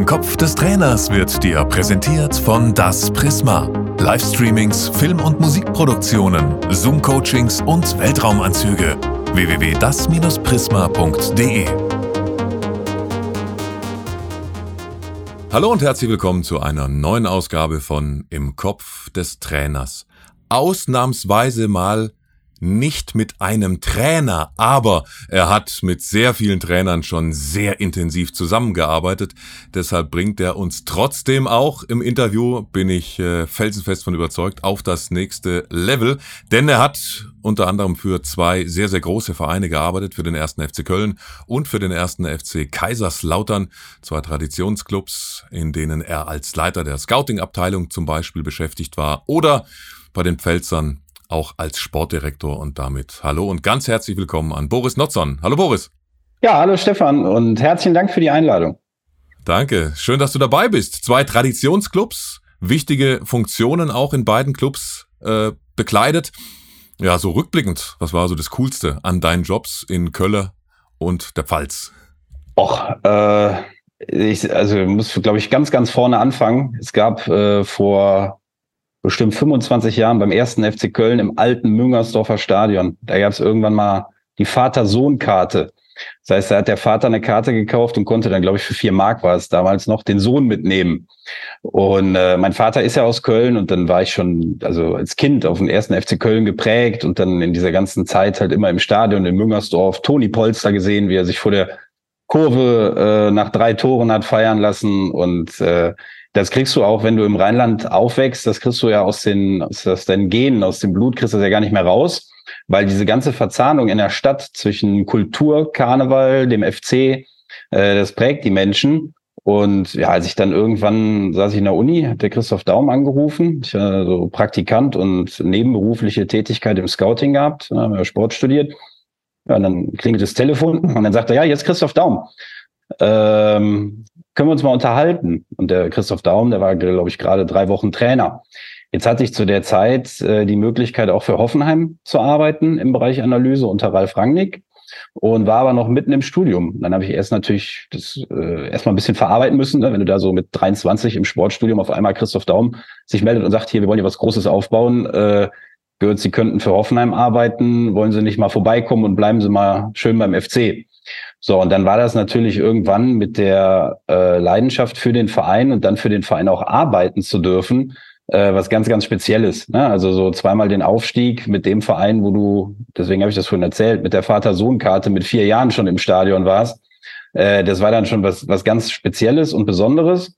Im Kopf des Trainers wird dir präsentiert von Das Prisma. Livestreamings, Film- und Musikproduktionen, Zoom-Coachings und Weltraumanzüge. www.das-prisma.de Hallo und herzlich willkommen zu einer neuen Ausgabe von Im Kopf des Trainers. Ausnahmsweise mal nicht mit einem Trainer, aber er hat mit sehr vielen Trainern schon sehr intensiv zusammengearbeitet. Deshalb bringt er uns trotzdem auch im Interview, bin ich äh, felsenfest von überzeugt, auf das nächste Level. Denn er hat unter anderem für zwei sehr, sehr große Vereine gearbeitet, für den ersten FC Köln und für den ersten FC Kaiserslautern, zwei Traditionsclubs, in denen er als Leiter der Scouting-Abteilung zum Beispiel beschäftigt war oder bei den Pfälzern auch als Sportdirektor und damit hallo und ganz herzlich willkommen an Boris Notzon. Hallo Boris. Ja, hallo Stefan und herzlichen Dank für die Einladung. Danke, schön, dass du dabei bist. Zwei Traditionsclubs, wichtige Funktionen auch in beiden Clubs äh, bekleidet. Ja, so rückblickend, was war so das Coolste an deinen Jobs in Köln und der Pfalz? Och, äh, ich, also muss, glaube ich, ganz, ganz vorne anfangen. Es gab äh, vor bestimmt 25 Jahren beim ersten FC Köln im alten Müngersdorfer Stadion. Da gab es irgendwann mal die Vater-Sohn-Karte. Das heißt, da hat der Vater eine Karte gekauft und konnte dann, glaube ich, für vier Mark war es damals noch, den Sohn mitnehmen. Und äh, mein Vater ist ja aus Köln und dann war ich schon, also als Kind auf den ersten FC Köln geprägt und dann in dieser ganzen Zeit halt immer im Stadion in Müngersdorf Toni Polster gesehen, wie er sich vor der Kurve äh, nach drei Toren hat feiern lassen und äh, das kriegst du auch, wenn du im Rheinland aufwächst, das kriegst du ja aus den, aus, aus deinen Genen, aus dem Blut kriegst du das ja gar nicht mehr raus, weil diese ganze Verzahnung in der Stadt zwischen Kultur, Karneval, dem FC, äh, das prägt die Menschen. Und ja, als ich dann irgendwann saß ich in der Uni, hat der Christoph Daum angerufen. Ich war so Praktikant und nebenberufliche Tätigkeit im Scouting gehabt, habe Sport studiert. Ja, und dann klingelt das Telefon und dann sagt er, ja, jetzt Christoph Daum. Ähm, können wir uns mal unterhalten? Und der Christoph Daum, der war, glaube ich, gerade drei Wochen Trainer. Jetzt hatte ich zu der Zeit äh, die Möglichkeit, auch für Hoffenheim zu arbeiten im Bereich Analyse unter Ralf Rangnick und war aber noch mitten im Studium. Dann habe ich erst natürlich das äh, erstmal ein bisschen verarbeiten müssen, ne? wenn du da so mit 23 im Sportstudium auf einmal Christoph Daum sich meldet und sagt, hier, wir wollen hier was Großes aufbauen, äh, gehört, Sie könnten für Hoffenheim arbeiten, wollen Sie nicht mal vorbeikommen und bleiben Sie mal schön beim FC. So, und dann war das natürlich irgendwann mit der äh, Leidenschaft für den Verein und dann für den Verein auch arbeiten zu dürfen, äh, was ganz, ganz Spezielles. Ne? Also so zweimal den Aufstieg mit dem Verein, wo du, deswegen habe ich das vorhin erzählt, mit der Vater-Sohn-Karte mit vier Jahren schon im Stadion warst. Äh, das war dann schon was, was ganz Spezielles und Besonderes.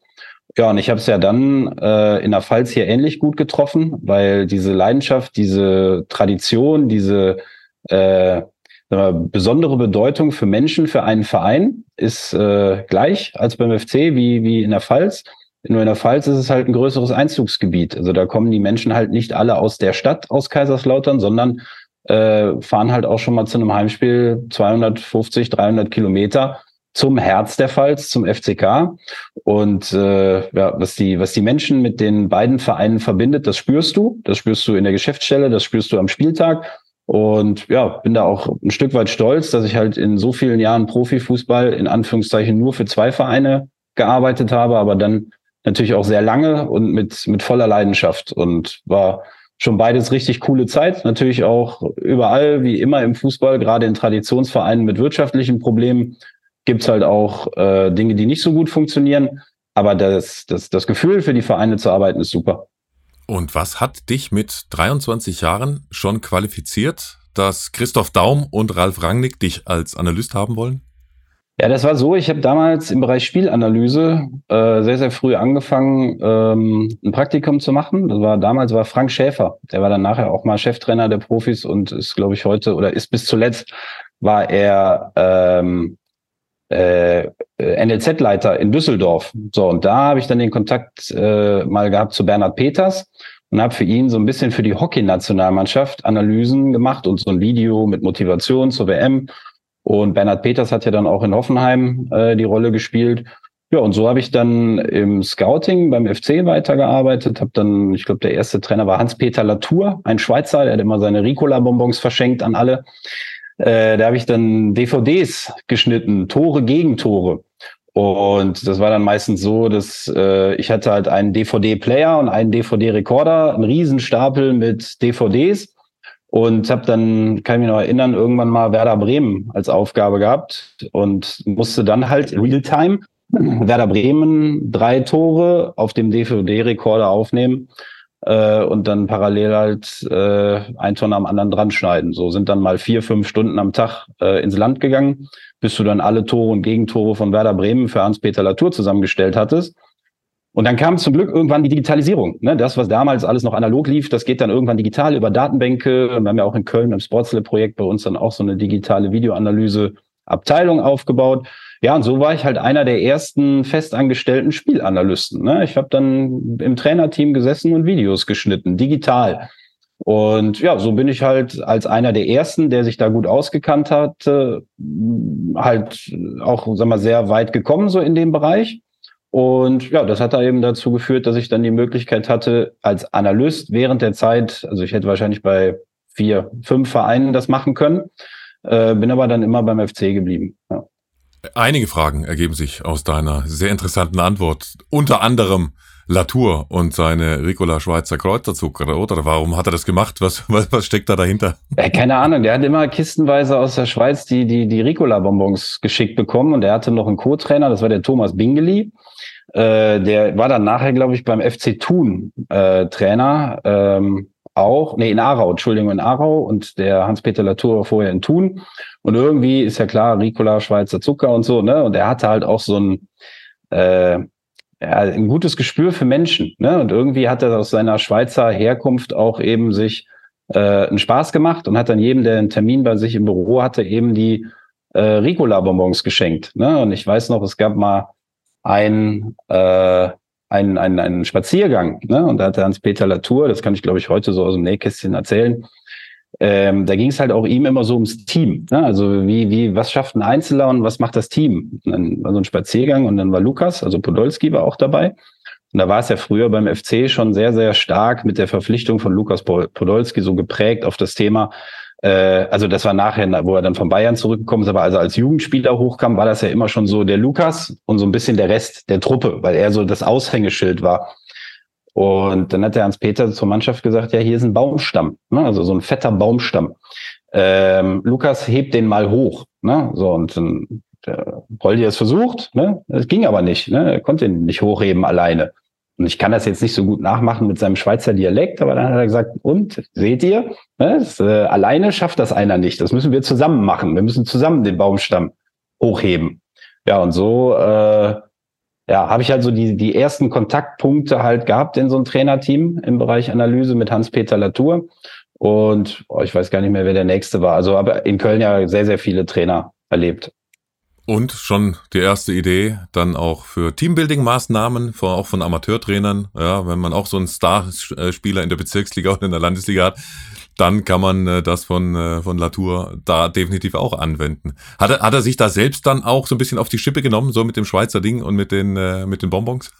Ja, und ich habe es ja dann äh, in der Pfalz hier ähnlich gut getroffen, weil diese Leidenschaft, diese Tradition, diese äh, besondere Bedeutung für Menschen, für einen Verein ist äh, gleich als beim FC wie, wie in der Pfalz. Nur in der Pfalz ist es halt ein größeres Einzugsgebiet. Also da kommen die Menschen halt nicht alle aus der Stadt, aus Kaiserslautern, sondern äh, fahren halt auch schon mal zu einem Heimspiel 250, 300 Kilometer zum Herz der Pfalz, zum FCK. Und äh, ja, was die, was die Menschen mit den beiden Vereinen verbindet, das spürst du. Das spürst du in der Geschäftsstelle, das spürst du am Spieltag. Und ja, bin da auch ein Stück weit stolz, dass ich halt in so vielen Jahren Profifußball in Anführungszeichen nur für zwei Vereine gearbeitet habe, aber dann natürlich auch sehr lange und mit, mit voller Leidenschaft und war schon beides richtig coole Zeit. Natürlich auch überall, wie immer im Fußball, gerade in Traditionsvereinen mit wirtschaftlichen Problemen, gibt's halt auch äh, Dinge, die nicht so gut funktionieren. Aber das, das, das Gefühl für die Vereine zu arbeiten ist super. Und was hat dich mit 23 Jahren schon qualifiziert, dass Christoph Daum und Ralf Rangnick dich als Analyst haben wollen? Ja, das war so. Ich habe damals im Bereich Spielanalyse äh, sehr, sehr früh angefangen, ähm, ein Praktikum zu machen. Das war damals war Frank Schäfer. Der war dann nachher auch mal Cheftrainer der Profis und ist, glaube ich, heute oder ist bis zuletzt war er ähm, äh, NLZ-Leiter in Düsseldorf. So, und da habe ich dann den Kontakt äh, mal gehabt zu Bernhard Peters und habe für ihn so ein bisschen für die Hockey-Nationalmannschaft Analysen gemacht und so ein Video mit Motivation zur WM. Und Bernhard Peters hat ja dann auch in Hoffenheim äh, die Rolle gespielt. Ja, und so habe ich dann im Scouting beim FC weitergearbeitet, habe dann, ich glaube, der erste Trainer war Hans-Peter Latour, ein Schweizer, der hat immer seine Ricola-Bonbons verschenkt an alle. Äh, da habe ich dann DVDs geschnitten, Tore gegen Tore. Und das war dann meistens so, dass äh, ich hatte halt einen DVD-Player und einen DVD-Rekorder, einen Riesenstapel mit DVDs und habe dann, kann ich mich noch erinnern, irgendwann mal Werder Bremen als Aufgabe gehabt und musste dann halt Realtime Werder Bremen drei Tore auf dem DVD-Rekorder aufnehmen äh, und dann parallel halt äh, ein Tor am anderen dran schneiden. So sind dann mal vier, fünf Stunden am Tag äh, ins Land gegangen, bis du dann alle Tore und Gegentore von Werder Bremen für Hans-Peter Latour zusammengestellt hattest. Und dann kam zum Glück irgendwann die Digitalisierung. Ne? Das, was damals alles noch analog lief, das geht dann irgendwann digital über Datenbänke. Wir haben ja auch in Köln im Sportslab-Projekt bei uns dann auch so eine digitale Videoanalyse-Abteilung aufgebaut. Ja, und so war ich halt einer der ersten festangestellten Spielanalysten. Ne? Ich habe dann im Trainerteam gesessen und Videos geschnitten, digital. Und ja, so bin ich halt als einer der ersten, der sich da gut ausgekannt hat, halt auch, sag mal, sehr weit gekommen so in dem Bereich. Und ja, das hat da eben dazu geführt, dass ich dann die Möglichkeit hatte, als Analyst während der Zeit, also ich hätte wahrscheinlich bei vier, fünf Vereinen das machen können, äh, bin aber dann immer beim FC geblieben. Ja. Einige Fragen ergeben sich aus deiner sehr interessanten Antwort. Unter anderem Latour und seine Ricola Schweizer Kreuzerzucker, oder? Warum hat er das gemacht? Was, was, was steckt da dahinter? Ja, keine Ahnung. Der hat immer kistenweise aus der Schweiz die, die, die Ricola-Bonbons geschickt bekommen und er hatte noch einen Co-Trainer, das war der Thomas Bingeli. Äh, der war dann nachher, glaube ich, beim FC Thun äh, Trainer. Ähm, auch, nee, in Aarau, Entschuldigung, in Aarau und der Hans-Peter Latour vorher in Thun. Und irgendwie ist ja klar, Ricola, Schweizer Zucker und so, ne? Und er hatte halt auch so ein, äh, ja, ein gutes Gespür für Menschen, ne? Und irgendwie hat er aus seiner Schweizer Herkunft auch eben sich äh, einen Spaß gemacht und hat dann jedem, der einen Termin bei sich im Büro hatte, eben die äh, Ricola-Bonbons geschenkt. Ne? Und ich weiß noch, es gab mal ein, äh, ein, ein, ein Spaziergang. Ne? Und da hatte Hans-Peter Latour, das kann ich, glaube ich, heute so aus dem Nähkästchen erzählen. Ähm, da ging es halt auch ihm immer so ums Team. Ne? Also wie, wie, was schafft ein Einzelner und was macht das Team? Und dann war so ein Spaziergang und dann war Lukas, also Podolski war auch dabei. Und da war es ja früher beim FC schon sehr, sehr stark mit der Verpflichtung von Lukas Podolski so geprägt auf das Thema, also das war nachher, wo er dann von Bayern zurückgekommen ist, aber also als Jugendspieler hochkam, war das ja immer schon so der Lukas und so ein bisschen der Rest der Truppe, weil er so das Aushängeschild war. Und dann hat der Hans-Peter zur Mannschaft gesagt, ja, hier ist ein Baumstamm, ne? also so ein fetter Baumstamm. Ähm, Lukas hebt den mal hoch. Ne? So, und dann äh, Poldi es versucht, ne? Das ging aber nicht, ne? Er konnte ihn nicht hochheben alleine. Und ich kann das jetzt nicht so gut nachmachen mit seinem Schweizer Dialekt, aber dann hat er gesagt, und seht ihr, ne, das, äh, alleine schafft das einer nicht. Das müssen wir zusammen machen. Wir müssen zusammen den Baumstamm hochheben. Ja, und so äh, ja, habe ich halt so die, die ersten Kontaktpunkte halt gehabt in so einem Trainerteam im Bereich Analyse mit Hans-Peter Latour. Und oh, ich weiß gar nicht mehr, wer der nächste war. Also aber in Köln ja sehr, sehr viele Trainer erlebt. Und schon die erste Idee dann auch für Teambuilding-Maßnahmen, auch von Amateurtrainern. Ja, wenn man auch so einen Starspieler in der Bezirksliga oder in der Landesliga hat, dann kann man äh, das von, äh, von Latour da definitiv auch anwenden. Hat er, hat er sich da selbst dann auch so ein bisschen auf die Schippe genommen, so mit dem Schweizer Ding und mit den, äh, mit den Bonbons?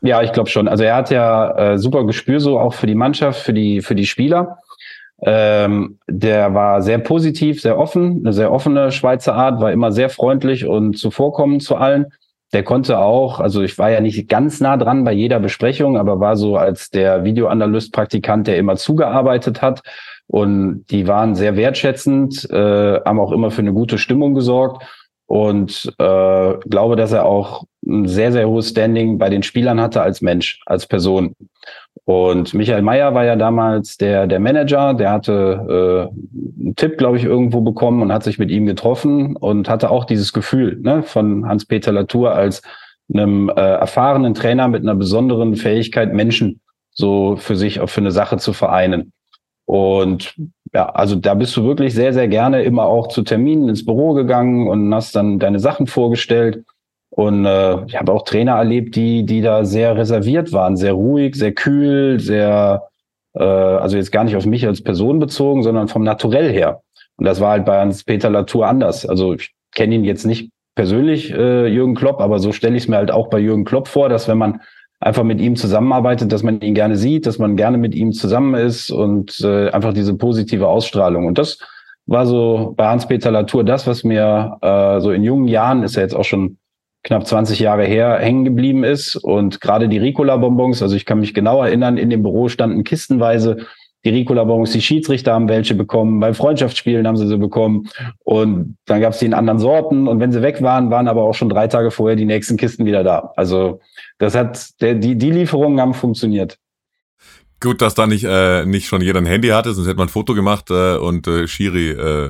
Ja, ich glaube schon. Also er hat ja äh, super Gespür so auch für die Mannschaft, für die, für die Spieler. Ähm, der war sehr positiv, sehr offen, eine sehr offene Schweizer Art, war immer sehr freundlich und zuvorkommend zu allen. Der konnte auch, also ich war ja nicht ganz nah dran bei jeder Besprechung, aber war so als der Videoanalyst-Praktikant, der immer zugearbeitet hat. Und die waren sehr wertschätzend, äh, haben auch immer für eine gute Stimmung gesorgt und äh, glaube, dass er auch ein sehr, sehr hohes Standing bei den Spielern hatte als Mensch, als Person. Und Michael Mayer war ja damals der, der Manager, der hatte äh, einen Tipp, glaube ich, irgendwo bekommen und hat sich mit ihm getroffen und hatte auch dieses Gefühl ne, von Hans-Peter Latour als einem äh, erfahrenen Trainer mit einer besonderen Fähigkeit, Menschen so für sich auch für eine Sache zu vereinen. Und ja, also da bist du wirklich sehr, sehr gerne immer auch zu Terminen ins Büro gegangen und hast dann deine Sachen vorgestellt. Und äh, ich habe auch Trainer erlebt, die, die da sehr reserviert waren, sehr ruhig, sehr kühl, sehr, äh, also jetzt gar nicht auf mich als Person bezogen, sondern vom Naturell her. Und das war halt bei Hans-Peter Latour anders. Also ich kenne ihn jetzt nicht persönlich, äh, Jürgen Klopp, aber so stelle ich es mir halt auch bei Jürgen Klopp vor, dass wenn man einfach mit ihm zusammenarbeitet, dass man ihn gerne sieht, dass man gerne mit ihm zusammen ist und äh, einfach diese positive Ausstrahlung. Und das war so bei Hans-Peter Latour das, was mir äh, so in jungen Jahren, ist er jetzt auch schon knapp 20 Jahre her hängen geblieben ist. Und gerade die Ricola-Bonbons, also ich kann mich genau erinnern, in dem Büro standen kistenweise die Ricola-Bonbons, die Schiedsrichter haben welche bekommen, bei Freundschaftsspielen haben sie sie bekommen und dann gab es die in anderen Sorten und wenn sie weg waren, waren aber auch schon drei Tage vorher die nächsten Kisten wieder da. Also das hat, der, die, die Lieferungen haben funktioniert. Gut, dass da nicht, äh, nicht schon jeder ein Handy hatte, sonst hätte man ein Foto gemacht äh, und äh, Schiri äh,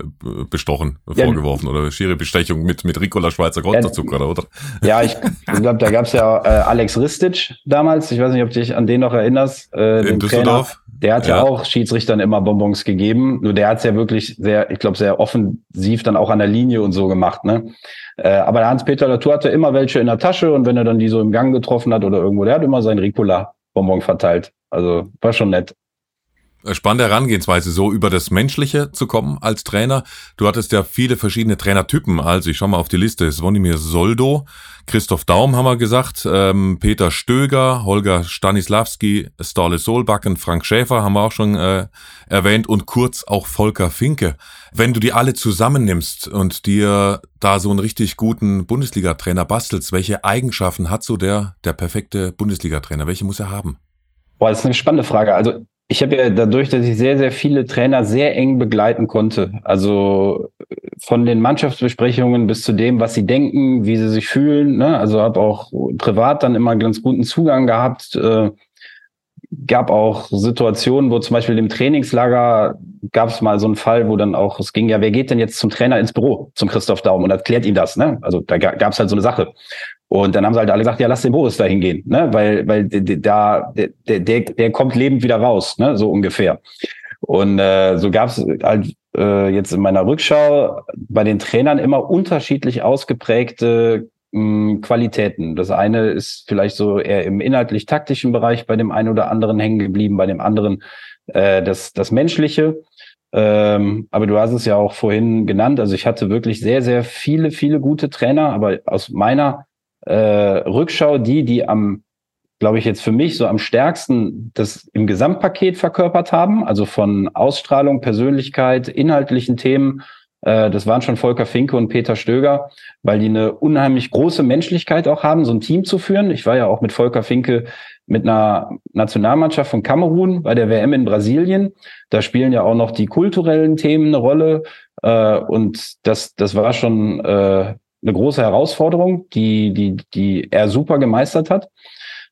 bestochen, ja, vorgeworfen oder Schiri-Bestechung mit, mit Ricola Schweizer Konterzucker, ja, oder? Ja, ich glaube, da gab's ja äh, Alex Ristic damals, ich weiß nicht, ob du dich an den noch erinnerst. Äh, In Düsseldorf? Trainer. Der hat ja. ja auch Schiedsrichtern immer Bonbons gegeben, nur der hat's ja wirklich sehr, ich glaube, sehr offensiv dann auch an der Linie und so gemacht, ne? Äh, aber der Hans-Peter Latour hatte immer welche in der Tasche und wenn er dann die so im Gang getroffen hat oder irgendwo, der hat immer sein Ricola-Bonbon verteilt. Also war schon nett. Spannende Herangehensweise, so über das Menschliche zu kommen als Trainer. Du hattest ja viele verschiedene Trainertypen. Also ich schau mal auf die Liste. Svonimir Soldo, Christoph Daum haben wir gesagt, ähm, Peter Stöger, Holger Stanislawski, Storle Solbacken, Frank Schäfer haben wir auch schon äh, erwähnt und kurz auch Volker Finke. Wenn du die alle zusammennimmst und dir da so einen richtig guten Bundesliga-Trainer bastelst, welche Eigenschaften hat so der, der perfekte Bundesliga-Trainer? Welche muss er haben? Boah, das ist eine spannende Frage. Also ich habe ja dadurch, dass ich sehr, sehr viele Trainer sehr eng begleiten konnte, also von den Mannschaftsbesprechungen bis zu dem, was sie denken, wie sie sich fühlen. Ne? Also habe auch privat dann immer ganz guten Zugang gehabt. Äh, gab auch Situationen, wo zum Beispiel im Trainingslager gab es mal so einen Fall, wo dann auch, es ging ja, wer geht denn jetzt zum Trainer ins Büro, zum Christoph Daum und erklärt ihm das, ne? Also da gab es halt so eine Sache. Und dann haben sie halt alle gesagt, ja, lass den Boris da hingehen, ne? Weil, weil da, der, der, der kommt lebend wieder raus, ne? So ungefähr. Und äh, so gab es halt äh, jetzt in meiner Rückschau bei den Trainern immer unterschiedlich ausgeprägte mh, hm, Qualitäten. Das eine ist vielleicht so eher im inhaltlich-taktischen Bereich bei dem einen oder anderen hängen geblieben, bei dem anderen äh, das, das Menschliche. Ähm, aber du hast es ja auch vorhin genannt. Also ich hatte wirklich sehr, sehr viele, viele gute Trainer, aber aus meiner Rückschau die, die am, glaube ich, jetzt für mich so am stärksten das im Gesamtpaket verkörpert haben, also von Ausstrahlung, Persönlichkeit, inhaltlichen Themen. Äh, das waren schon Volker Finke und Peter Stöger, weil die eine unheimlich große Menschlichkeit auch haben, so ein Team zu führen. Ich war ja auch mit Volker Finke mit einer Nationalmannschaft von Kamerun bei der WM in Brasilien. Da spielen ja auch noch die kulturellen Themen eine Rolle. Äh, und das, das war schon äh, eine große Herausforderung, die, die, die er super gemeistert hat.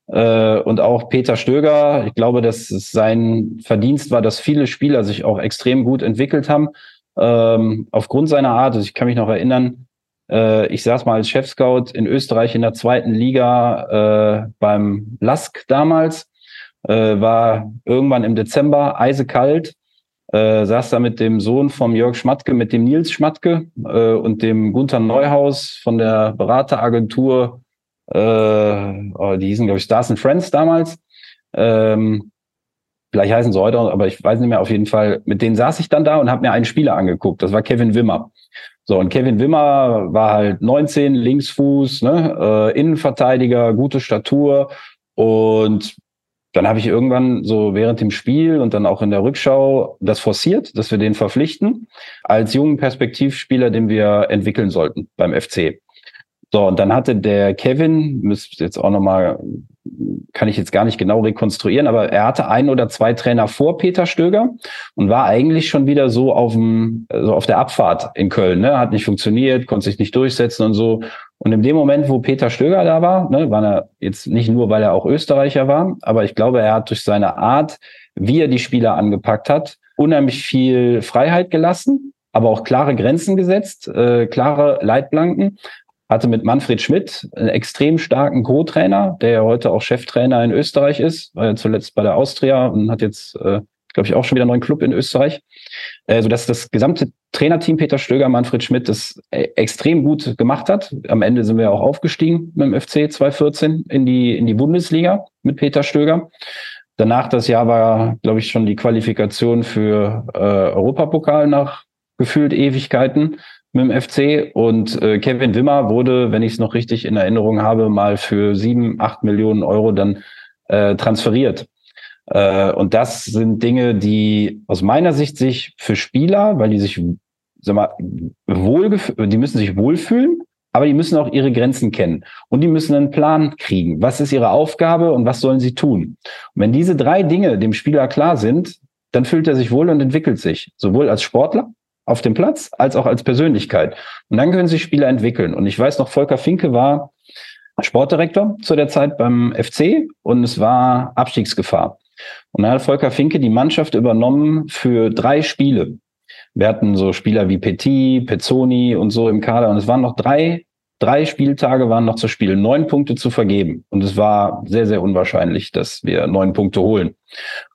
Äh, und auch Peter Stöger, ich glaube, dass sein Verdienst war, dass viele Spieler sich auch extrem gut entwickelt haben. Ähm, aufgrund seiner Art, also ich kann mich noch erinnern, äh, ich saß mal als Chefscout in Österreich in der zweiten Liga äh, beim Lask damals, war irgendwann im Dezember eisekalt äh, saß da mit dem Sohn vom Jörg Schmatke, mit dem Nils Schmatke äh, und dem Gunther Neuhaus von der Berateragentur, äh, oh, die hießen, glaube ich, Stars and Friends damals. Ähm, vielleicht heißen sie heute, aber ich weiß nicht mehr auf jeden Fall. Mit denen saß ich dann da und habe mir einen Spieler angeguckt. Das war Kevin Wimmer. So, und Kevin Wimmer war halt 19, Linksfuß, ne, äh, Innenverteidiger, gute Statur und dann habe ich irgendwann so während dem Spiel und dann auch in der Rückschau das forciert, dass wir den verpflichten als jungen Perspektivspieler, den wir entwickeln sollten beim FC. So, und dann hatte der Kevin, müsste jetzt auch nochmal, kann ich jetzt gar nicht genau rekonstruieren, aber er hatte ein oder zwei Trainer vor Peter Stöger und war eigentlich schon wieder so auf dem, also auf der Abfahrt in Köln, ne? Hat nicht funktioniert, konnte sich nicht durchsetzen und so. Und in dem Moment, wo Peter Stöger da war, ne, war er jetzt nicht nur, weil er auch Österreicher war, aber ich glaube, er hat durch seine Art, wie er die Spieler angepackt hat, unheimlich viel Freiheit gelassen, aber auch klare Grenzen gesetzt, äh, klare Leitplanken. Hatte mit Manfred Schmidt einen extrem starken Co-Trainer, der ja heute auch Cheftrainer in Österreich ist, war ja zuletzt bei der Austria und hat jetzt äh, glaube ich, auch schon wieder einen neuen Club in Österreich. Äh, sodass das gesamte Trainerteam Peter Stöger, Manfred Schmidt das äh, extrem gut gemacht hat. Am Ende sind wir auch aufgestiegen mit dem FC 2014 in die, in die Bundesliga mit Peter Stöger. Danach das Jahr war, glaube ich, schon die Qualifikation für äh, Europapokal nach gefühlt Ewigkeiten mit dem FC. Und äh, Kevin Wimmer wurde, wenn ich es noch richtig in Erinnerung habe, mal für sieben, acht Millionen Euro dann äh, transferiert. Äh, und das sind Dinge, die aus meiner Sicht sich für Spieler, weil die sich, sag mal, wohl, die müssen sich wohlfühlen, aber die müssen auch ihre Grenzen kennen und die müssen einen Plan kriegen. Was ist ihre Aufgabe und was sollen sie tun? Und wenn diese drei Dinge dem Spieler klar sind, dann fühlt er sich wohl und entwickelt sich, sowohl als Sportler auf dem Platz als auch als Persönlichkeit. Und dann können sich Spieler entwickeln. Und ich weiß noch, Volker Finke war Sportdirektor zu der Zeit beim FC und es war Abstiegsgefahr. Und dann hat Volker Finke die Mannschaft übernommen für drei Spiele. Wir hatten so Spieler wie Petit, Pezzoni und so im Kader und es waren noch drei, drei Spieltage waren noch zu spielen, neun Punkte zu vergeben. Und es war sehr, sehr unwahrscheinlich, dass wir neun Punkte holen.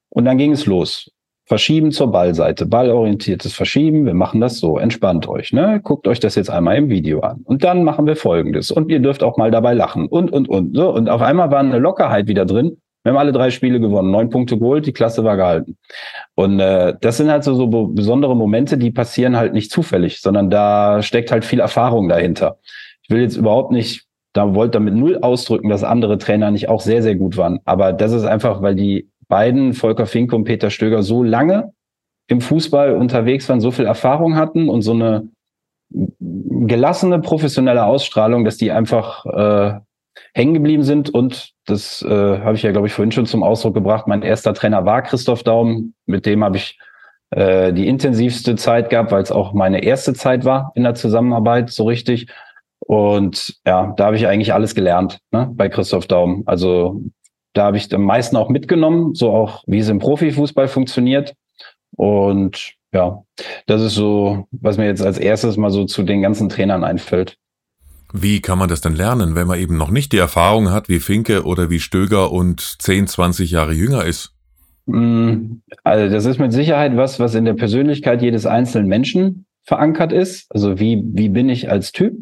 Und dann ging es los. Verschieben zur Ballseite, ballorientiertes Verschieben. Wir machen das so. Entspannt euch, ne? Guckt euch das jetzt einmal im Video an. Und dann machen wir Folgendes. Und ihr dürft auch mal dabei lachen. Und, und, und. So. Und auf einmal war eine Lockerheit wieder drin. Wir haben alle drei Spiele gewonnen, neun Punkte geholt, die Klasse war gehalten. Und äh, das sind halt so, so besondere Momente, die passieren halt nicht zufällig, sondern da steckt halt viel Erfahrung dahinter. Ich will jetzt überhaupt nicht, da wollte damit null ausdrücken, dass andere Trainer nicht auch sehr, sehr gut waren. Aber das ist einfach, weil die beiden, Volker Fink und Peter Stöger, so lange im Fußball unterwegs waren, so viel Erfahrung hatten und so eine gelassene, professionelle Ausstrahlung, dass die einfach äh, hängen geblieben sind. Und das äh, habe ich ja, glaube ich, vorhin schon zum Ausdruck gebracht. Mein erster Trainer war Christoph Daum. Mit dem habe ich äh, die intensivste Zeit gehabt, weil es auch meine erste Zeit war in der Zusammenarbeit, so richtig. Und ja, da habe ich eigentlich alles gelernt ne, bei Christoph Daum. Also da habe ich am meisten auch mitgenommen, so auch, wie es im Profifußball funktioniert. Und ja, das ist so, was mir jetzt als erstes mal so zu den ganzen Trainern einfällt. Wie kann man das denn lernen, wenn man eben noch nicht die Erfahrung hat wie Finke oder wie Stöger und 10, 20 Jahre jünger ist? Mm, also das ist mit Sicherheit was, was in der Persönlichkeit jedes einzelnen Menschen verankert ist. Also wie, wie bin ich als Typ?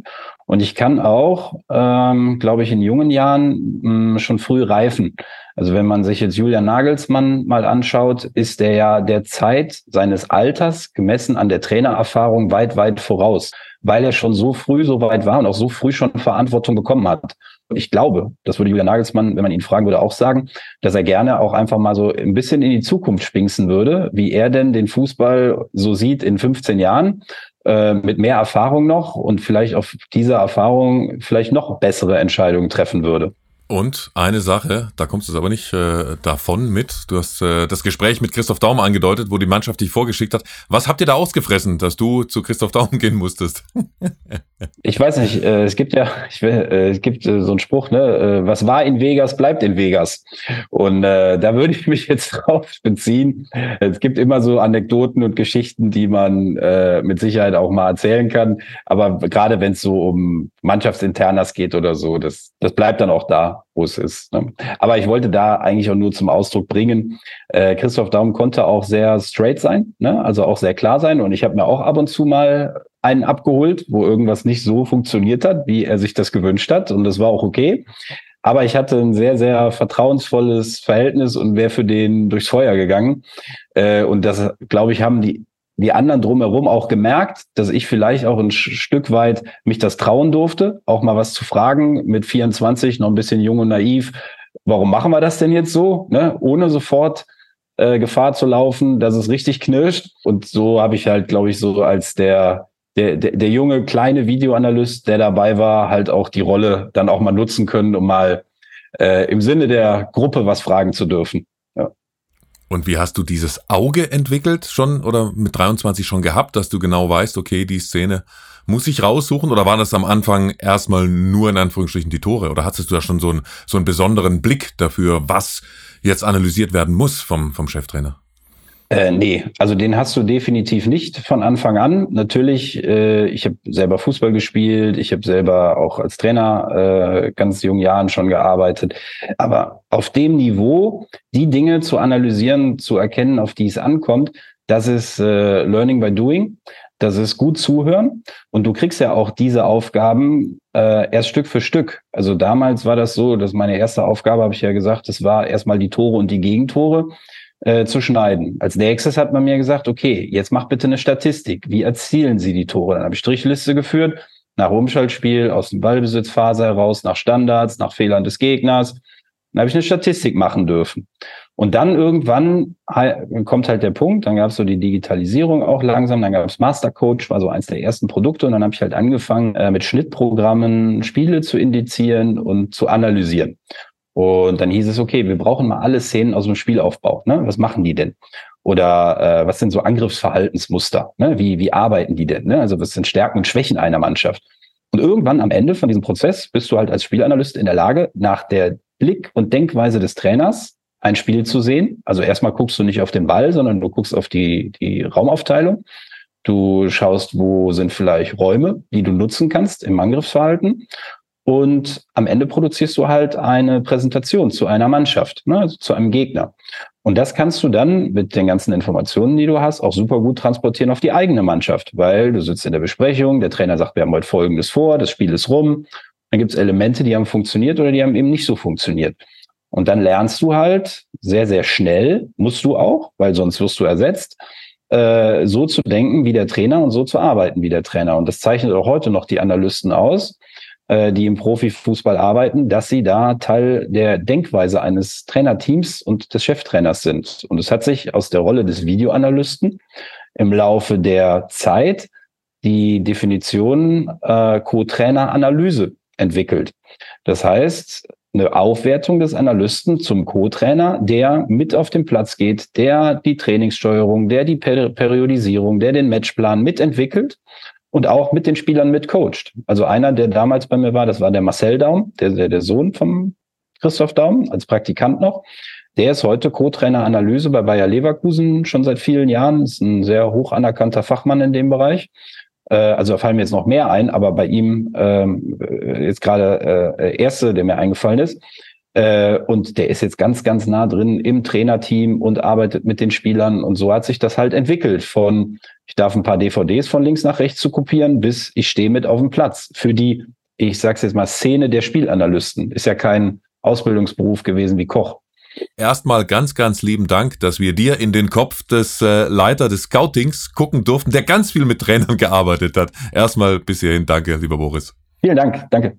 Und ich kann auch, ähm, glaube ich, in jungen Jahren mh, mm, schon früh reifen. Also wenn man sich jetzt Julian Nagelsmann mal anschaut, ist der ja der Zeit seines Alters gemessen an der Trainererfahrung weit, weit voraus, weil er schon so früh so weit war und auch so früh schon Verantwortung bekommen hat. Ich glaube, das würde Julian Nagelsmann, wenn man ihn fragen würde, auch sagen, dass er gerne auch einfach mal so ein bisschen in die Zukunft spinksen würde, wie er denn den Fußball so sieht in 15 Jahren äh, mit mehr Erfahrung noch und vielleicht auf dieser Erfahrung vielleicht noch bessere Entscheidungen treffen würde. Und eine Sache, da kommst du aber nicht äh, davon mit. Du hast äh, das Gespräch mit Christoph Daum angedeutet, wo die Mannschaft dich vorgeschickt hat. Was habt ihr da ausgefressen, dass du zu Christoph Daum gehen musstest? ich weiß nicht. Äh, es gibt ja, ich will, äh, es gibt äh, so einen Spruch, ne? Äh, was war in Vegas, bleibt in Vegas. Und äh, da würde ich mich jetzt drauf beziehen. Es gibt immer so Anekdoten und Geschichten, die man äh, mit Sicherheit auch mal erzählen kann. Aber gerade wenn es so um Mannschaftsinternas geht oder so, das, das bleibt dann auch da wo es ist. Ne? Aber ich wollte da eigentlich auch nur zum Ausdruck bringen, äh, Christoph Daum konnte auch sehr straight sein, ne? also auch sehr klar sein. Und ich habe mir auch ab und zu mal einen abgeholt, wo irgendwas nicht so funktioniert hat, wie er sich das gewünscht hat. Und das war auch okay. Aber ich hatte ein sehr, sehr vertrauensvolles Verhältnis und wäre für den durchs Feuer gegangen. Äh, und das, glaube ich, haben die die anderen drumherum auch gemerkt, dass ich vielleicht auch ein Stück weit mich das trauen durfte, auch mal was zu fragen mit 24, noch ein bisschen jung und naiv. Warum machen wir das denn jetzt so? Ne? Ohne sofort äh, Gefahr zu laufen, dass es richtig knirscht. Und so habe ich halt, glaube ich, so als der, der, der, der junge kleine Videoanalyst, der dabei war, halt auch die Rolle dann auch mal nutzen können, um mal äh, im Sinne der Gruppe was fragen zu dürfen. Und wie hast du dieses Auge entwickelt schon oder mit 23 schon gehabt, dass du genau weißt, okay, die Szene muss ich raussuchen oder waren das am Anfang erstmal nur in Anführungsstrichen die Tore oder hattest du da schon so einen, so einen besonderen Blick dafür, was jetzt analysiert werden muss vom, vom Cheftrainer? Äh, nee, also den hast du definitiv nicht von Anfang an. Natürlich, äh, ich habe selber Fußball gespielt, ich habe selber auch als Trainer äh, ganz jungen Jahren schon gearbeitet. Aber auf dem Niveau, die Dinge zu analysieren, zu erkennen, auf die es ankommt, das ist äh, Learning by Doing. Das ist gut zuhören. Und du kriegst ja auch diese Aufgaben äh, erst Stück für Stück. Also damals war das so, dass meine erste Aufgabe, habe ich ja gesagt, das war erstmal die Tore und die Gegentore äh, zu schneiden. Als nächstes hat man mir gesagt, okay, jetzt mach bitte eine Statistik. Wie erzielen Sie die Tore? Dann habe ich Strichliste geführt, nach Umschaltspiel, aus dem Ballbesitzphase heraus, nach Standards, nach Fehlern des Gegners. Dann habe ich eine Statistik machen dürfen. Und dann irgendwann kommt halt der Punkt, dann gab es so die Digitalisierung auch langsam, dann gab es Mastercoach, war so eins der ersten Produkte und dann habe ich halt angefangen, äh, mit Schnittprogrammen Spiele zu indizieren und zu analysieren. Und dann hieß es, okay, wir brauchen mal alle Szenen aus dem Spielaufbau. Ne? Was machen die denn? Oder äh, was sind so Angriffsverhaltensmuster? Ne? Wie, wie arbeiten die denn? Ne? Also was sind Stärken und Schwächen einer Mannschaft? Und irgendwann am Ende von diesem Prozess bist du halt als Spielanalyst in der Lage, nach der Blick und Denkweise des Trainers ein Spiel zu sehen. Also erstmal guckst du nicht auf den Ball, sondern du guckst auf die, die Raumaufteilung. Du schaust, wo sind vielleicht Räume, die du nutzen kannst im Angriffsverhalten. Und am Ende produzierst du halt eine Präsentation zu einer Mannschaft, ne, also zu einem Gegner. Und das kannst du dann mit den ganzen Informationen, die du hast, auch super gut transportieren auf die eigene Mannschaft, weil du sitzt in der Besprechung, der Trainer sagt, wir haben heute Folgendes vor, das Spiel ist rum. Dann gibt es Elemente, die haben funktioniert oder die haben eben nicht so funktioniert. Und dann lernst du halt sehr, sehr schnell, musst du auch, weil sonst wirst du ersetzt, äh, so zu denken wie der Trainer und so zu arbeiten wie der Trainer. Und das zeichnet auch heute noch die Analysten aus, äh, die im Profifußball arbeiten, dass sie da Teil der Denkweise eines Trainerteams und des Cheftrainers sind. Und es hat sich aus der Rolle des Videoanalysten im Laufe der Zeit die Definition äh, Co-Trainer-Analyse entwickelt. Das heißt, eine Aufwertung des Analysten zum Co-Trainer, der mit auf den Platz geht, der die Trainingssteuerung, der die per Periodisierung, der den Matchplan mitentwickelt und auch mit den Spielern mitcoacht. Also einer, der damals bei mir war, das war der Marcel Daum, der, der, der Sohn vom Christoph Daum, als Praktikant noch. Der ist heute Co-Trainer Analyse bei Bayer Leverkusen schon seit vielen Jahren, ist ein sehr hoch anerkannter Fachmann in dem Bereich. Äh, also da fallen mir jetzt noch mehr ein, aber bei ihm ähm, jetzt gerade äh, erste, der mir eingefallen ist. Äh, und der ist jetzt ganz, ganz nah drin im Trainerteam und arbeitet mit den Spielern. Und so hat sich das halt entwickelt von, ich darf ein paar DVDs von links nach rechts zu kopieren, bis ich stehe mit auf dem Platz. Für die, ich sag's jetzt mal, Szene der Spielanalysten. Ist ja kein Ausbildungsberuf gewesen wie Koch. Erstmal ganz, ganz lieben Dank, dass wir dir in den Kopf des äh, Leiter des Scoutings gucken durften, der ganz viel mit Trainern gearbeitet hat. Erstmal bis hierhin danke, lieber Boris. Vielen Dank, danke.